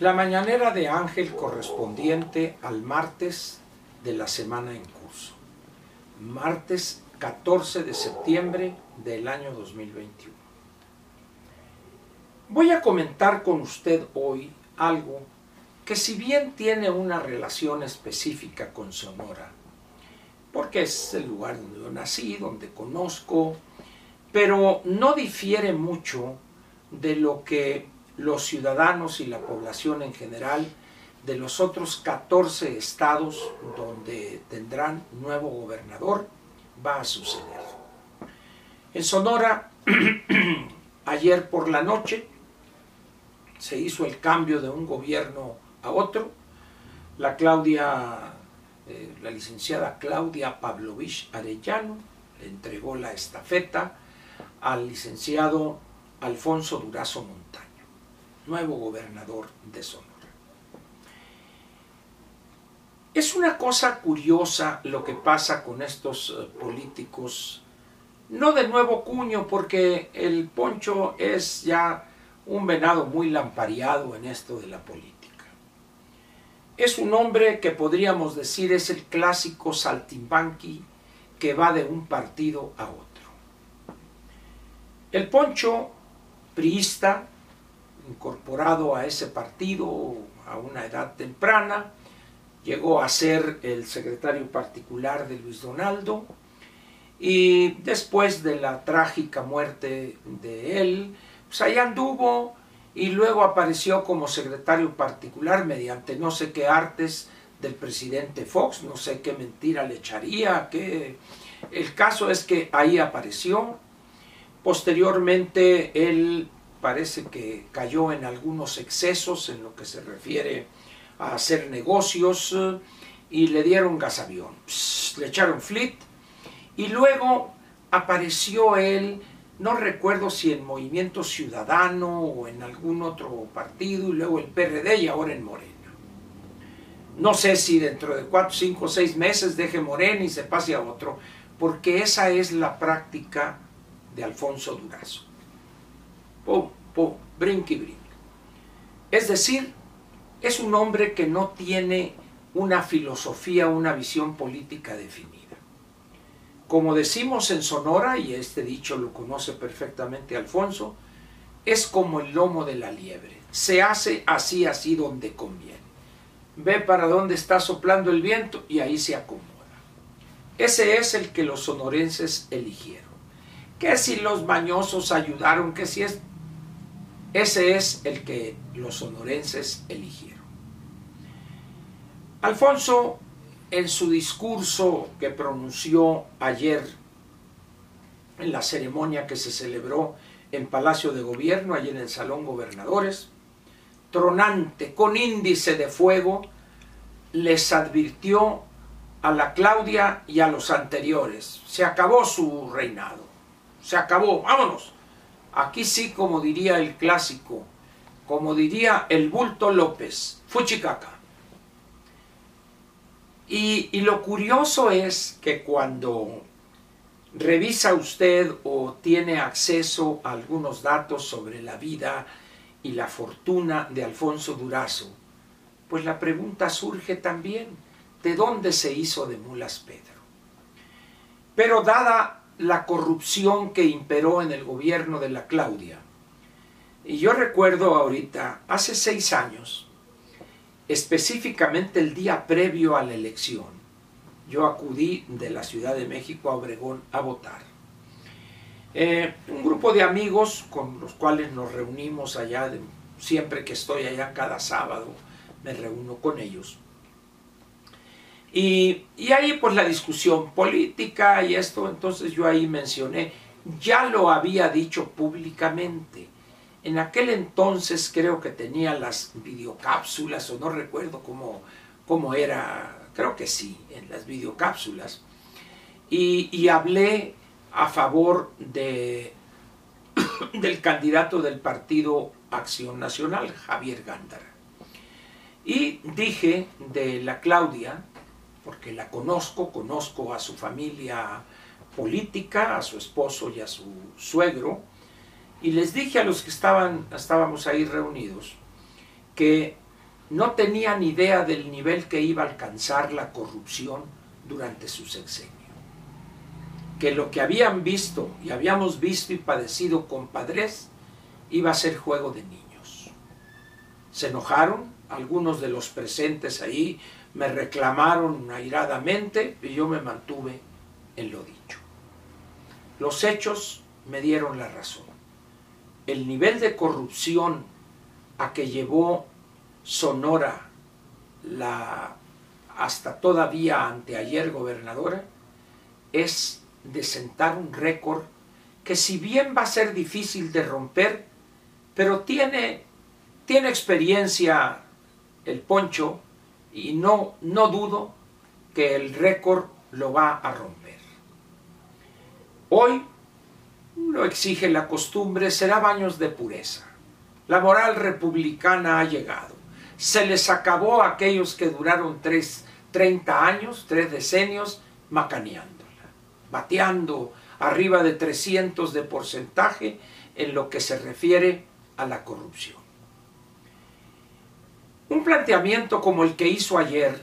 La mañanera de Ángel correspondiente al martes de la semana en curso. Martes 14 de septiembre del año 2021. Voy a comentar con usted hoy algo que si bien tiene una relación específica con Sonora, porque es el lugar donde yo nací, donde conozco, pero no difiere mucho de lo que los ciudadanos y la población en general de los otros 14 estados donde tendrán nuevo gobernador va a suceder. En Sonora, ayer por la noche, se hizo el cambio de un gobierno a otro. La Claudia, eh, la licenciada Claudia Pavlovich Arellano le entregó la estafeta al licenciado Alfonso Durazo Montaño, nuevo gobernador de Sonora. Es una cosa curiosa lo que pasa con estos eh, políticos, no de nuevo cuño, porque el Poncho es ya un venado muy lampareado en esto de la política. Es un hombre que podríamos decir es el clásico saltimbanqui que va de un partido a otro. El Poncho, priista, incorporado a ese partido a una edad temprana, llegó a ser el secretario particular de Luis Donaldo y después de la trágica muerte de él, pues ahí anduvo y luego apareció como secretario particular mediante no sé qué artes del presidente Fox, no sé qué mentira le echaría, que el caso es que ahí apareció. Posteriormente él parece que cayó en algunos excesos en lo que se refiere a hacer negocios y le dieron gasavión, le echaron flit y luego apareció él no recuerdo si en Movimiento Ciudadano o en algún otro partido, y luego el PRD y ahora en Morena. No sé si dentro de cuatro, cinco, seis meses deje Morena y se pase a otro, porque esa es la práctica de Alfonso Durazo. Pum, pum, brinqui, brinqui. Es decir, es un hombre que no tiene una filosofía, una visión política definida. Como decimos en Sonora, y este dicho lo conoce perfectamente Alfonso, es como el lomo de la liebre. Se hace así, así donde conviene. Ve para dónde está soplando el viento y ahí se acomoda. Ese es el que los sonorenses eligieron. Que si los mañosos ayudaron, que si es... Ese es el que los sonorenses eligieron. Alfonso en su discurso que pronunció ayer en la ceremonia que se celebró en Palacio de Gobierno, allí en el Salón Gobernadores, tronante, con índice de fuego, les advirtió a la Claudia y a los anteriores, se acabó su reinado, se acabó, vámonos. Aquí sí, como diría el clásico, como diría el bulto López, fuchicaca. Y, lo curioso es que cuando revisa usted o tiene acceso a algunos datos sobre la vida y la fortuna de Alfonso Durazo, pues la pregunta surge también, ¿de dónde se hizo de Mulas Pedro? Pero dada la corrupción que imperó en el gobierno de la Claudia, y yo recuerdo ahorita, hace seis años, específicamente el día previo a la elección, yo acudí de la Ciudad de México a Obregón a votar. Eh, un grupo de amigos con los cuales nos reunimos allá, siempre que estoy allá cada sábado, me reúno con ellos. Y, y, ahí pues la discusión política y esto, entonces yo ahí mencioné, ya lo había dicho públicamente, en aquel entonces creo que tenía las videocápsulas, o no recuerdo cómo, cómo era, creo que sí, en las videocápsulas. Y, hablé a favor de, del candidato del partido Acción Nacional, Javier Gándara. Y dije de la Claudia, porque la conozco, conozco a su familia política, a su esposo y a su suegro, y les dije a los que estaban, estábamos ahí reunidos que no tenían idea del nivel que iba a alcanzar la corrupción durante su sexenio. Que lo que habían visto y habíamos visto y padecido con padres iba a ser juego de niños. Se enojaron, algunos de los presentes ahí me reclamaron airadamente y yo me mantuve en lo dicho. Los hechos me dieron la razón. El nivel de corrupción a que llevó Sonora la hasta todavía anteayer gobernadora es de sentar un récord que si bien va a ser difícil de romper, pero tiene, tiene experiencia el poncho y no, no dudo que el récord lo va a romper. Hoy lo exige la costumbre, será baños de pureza. La moral republicana ha llegado. Se les acabó a aquellos que duraron tres, 30 años, tres decenios, macaneándola, bateando arriba de 300 de porcentaje en lo que se refiere a la corrupción. Un planteamiento como el que hizo ayer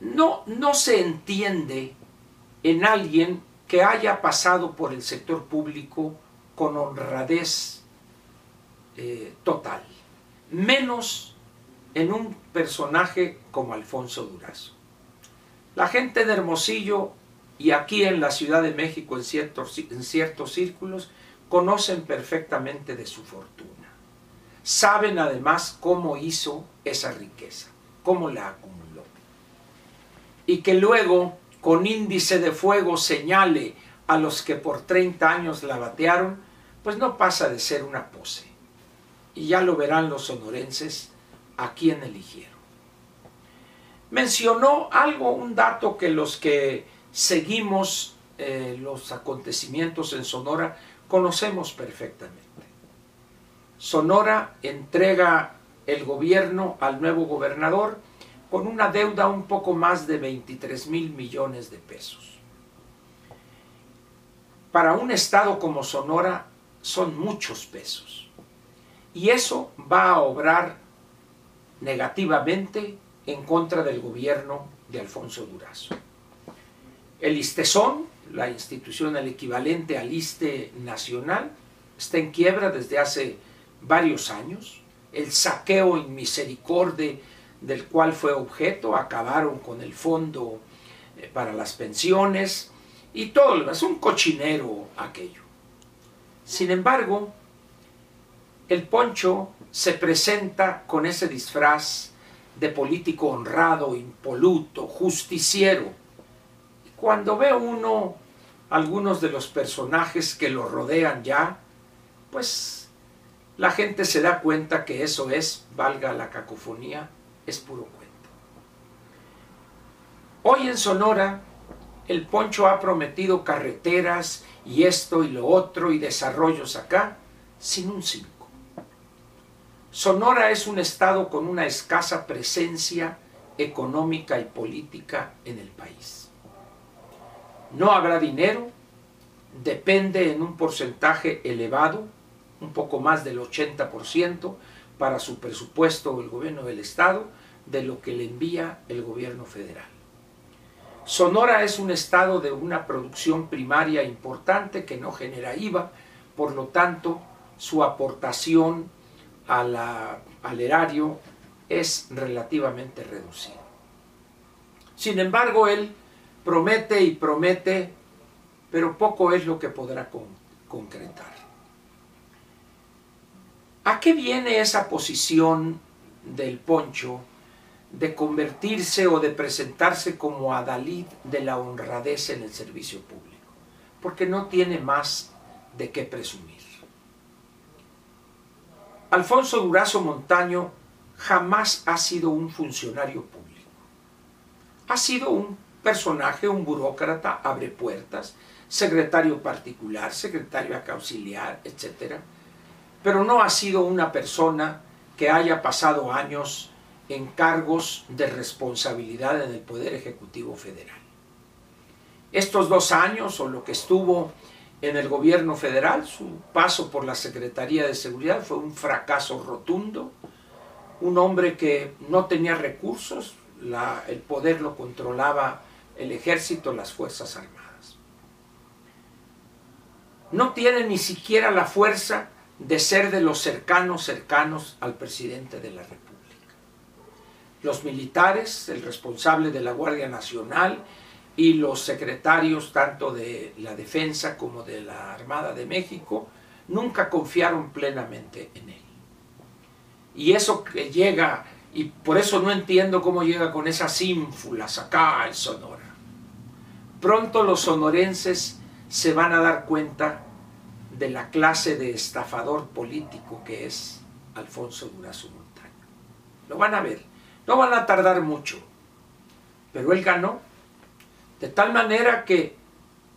no, no se entiende en alguien que haya pasado por el sector público con honradez eh, total, menos en un personaje como Alfonso Durazo. La gente de Hermosillo y aquí en la Ciudad de México en ciertos, en ciertos círculos conocen perfectamente de su fortuna. Saben además cómo hizo esa riqueza, cómo la acumuló. Y que luego con índice de fuego señale a los que por 30 años la batearon, pues no pasa de ser una pose. Y ya lo verán los sonorenses a quién eligieron. Mencionó algo, un dato que los que seguimos eh, los acontecimientos en Sonora conocemos perfectamente. Sonora entrega el gobierno al nuevo gobernador con una deuda un poco más de 23 mil millones de pesos. Para un estado como Sonora son muchos pesos. Y eso va a obrar negativamente en contra del gobierno de Alfonso Durazo. El ISTESON, la institución el equivalente al ISTE nacional, está en quiebra desde hace varios años. El saqueo en misericordia del cual fue objeto, acabaron con el fondo eh, para las pensiones y todo lo un cochinero aquello. Sin embargo, el poncho se presenta con ese disfraz de político honrado, impoluto, justiciero. Cuando ve uno algunos de los personajes que lo rodean ya, pues la gente se da cuenta que eso es, valga la cacofonía, es puro cuento. Hoy en Sonora, el Poncho ha prometido carreteras y esto y lo otro y desarrollos acá, sin un cinco. Sonora es un estado con una escasa presencia económica y política en el país. No habrá dinero, depende en un porcentaje elevado, un poco más del 80%, para su presupuesto el gobierno del estado de lo que le envía el gobierno federal. Sonora es un estado de una producción primaria importante que no genera IVA, por lo tanto su aportación al erario es relativamente reducida. Sin embargo, él promete y promete, pero poco es lo que podrá concretar. ¿A qué viene esa posición del poncho de convertirse o de presentarse como adalid de la honradez en el servicio público? Porque no tiene más de qué presumir. Alfonso Durazo Montaño jamás ha sido un funcionario público. Ha sido un personaje, un burócrata, abre puertas, secretario particular, secretario auxiliar, etcétera pero no ha sido una persona que haya pasado años en cargos de responsabilidad en el Poder Ejecutivo Federal. Estos dos años o lo que estuvo en el gobierno federal, su paso por la Secretaría de Seguridad fue un fracaso rotundo, un hombre que no tenía recursos, el poder lo controlaba el ejército, las Fuerzas Armadas. No tiene ni siquiera la fuerza de ser de los cercanos, cercanos al presidente de la República. Los militares, el responsable de la Guardia Nacional y los secretarios tanto de la Defensa como de la Armada de México nunca confiaron plenamente en él. Y eso que llega, y por eso no entiendo cómo llega con esas ínfulas acá en Sonora. Pronto los sonorenses se van a dar cuenta de la clase de estafador político que es Alfonso Durazo Montaño. Lo van a ver. No van a tardar mucho. Pero él ganó. De tal manera que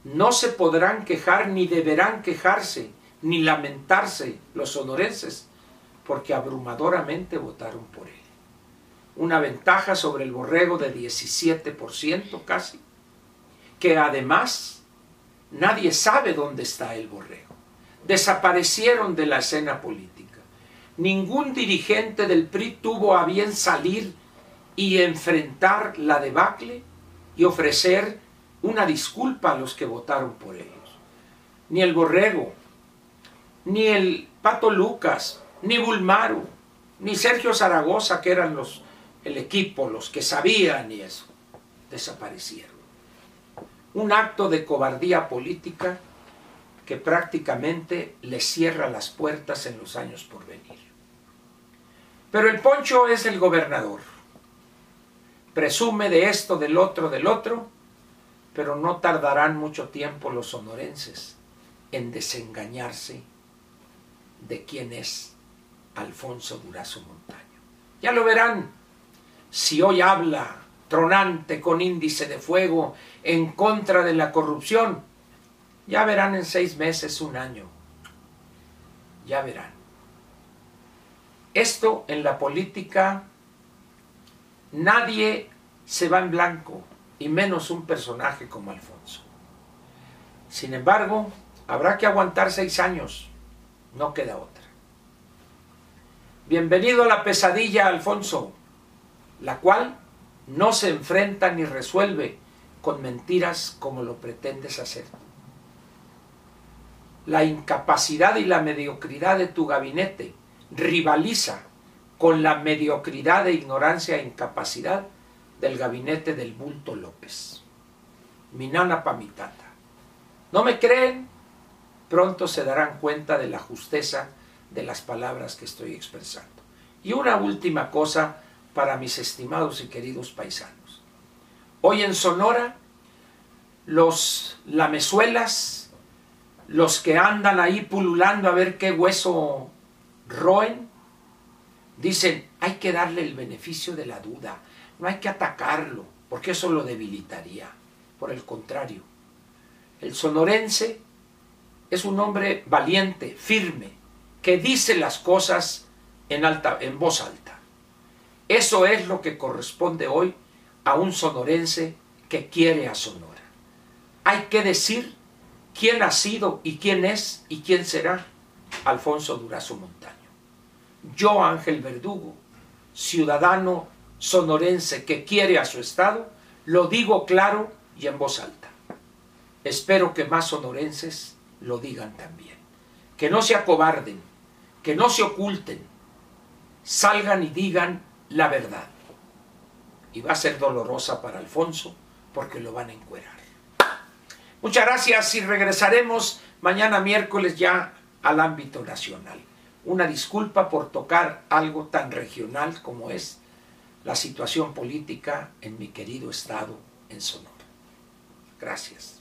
no se podrán quejar ni deberán quejarse ni lamentarse los sonorenses porque abrumadoramente votaron por él. Una ventaja sobre el borrego de 17% casi, que además nadie sabe dónde está el borrego. Desaparecieron de la escena política. Ningún dirigente del PRI tuvo a bien salir y enfrentar la debacle y ofrecer una disculpa a los que votaron por ellos. Ni el borrego, ni el Pato Lucas, ni Bulmaru, ni Sergio Zaragoza, que eran los, el equipo, los que sabían y eso, desaparecieron. Un acto de cobardía política que prácticamente le cierra las puertas en los años por venir. Pero el Poncho es el gobernador. Presume de esto, del otro, del otro, pero no tardarán mucho tiempo los sonorenses en desengañarse de quién es Alfonso Durazo Montaño. Ya lo verán, si hoy habla tronante con índice de fuego en contra de la corrupción, ya verán en seis meses, un año. Ya verán. Esto en la política, nadie se va en blanco, y menos un personaje como Alfonso. Sin embargo, habrá que aguantar seis años, no queda otra. Bienvenido a la pesadilla, Alfonso, la cual no se enfrenta ni resuelve con mentiras como lo pretendes hacer. La incapacidad y la mediocridad de tu gabinete rivaliza con la mediocridad e ignorancia e incapacidad del gabinete del bulto López. Minana Pamitata. ¿No me creen? Pronto se darán cuenta de la justeza de las palabras que estoy expresando. Y una última cosa para mis estimados y queridos paisanos. Hoy en Sonora, los lamezuelas, los que andan ahí pululando a ver qué hueso roen, dicen, hay que darle el beneficio de la duda, no hay que atacarlo, porque eso lo debilitaría. Por el contrario, el sonorense es un hombre valiente, firme, que dice las cosas en, alta, en voz alta. Eso es lo que corresponde hoy a un sonorense que quiere a Sonora. Hay que decir quién ha sido y quién es y quién será Alfonso Durazo Montaño. Yo, Ángel Verdugo, ciudadano sonorense que quiere a su Estado, lo digo claro y en voz alta. Espero que más sonorenses lo digan también. Que no se acobarden, que no se oculten, salgan y digan la verdad. Y va a ser dolorosa para Alfonso porque lo van a encuerar. Muchas gracias y regresaremos mañana miércoles ya al ámbito nacional. Una disculpa por tocar algo tan regional como es la situación política en mi querido estado en Sonora. Gracias.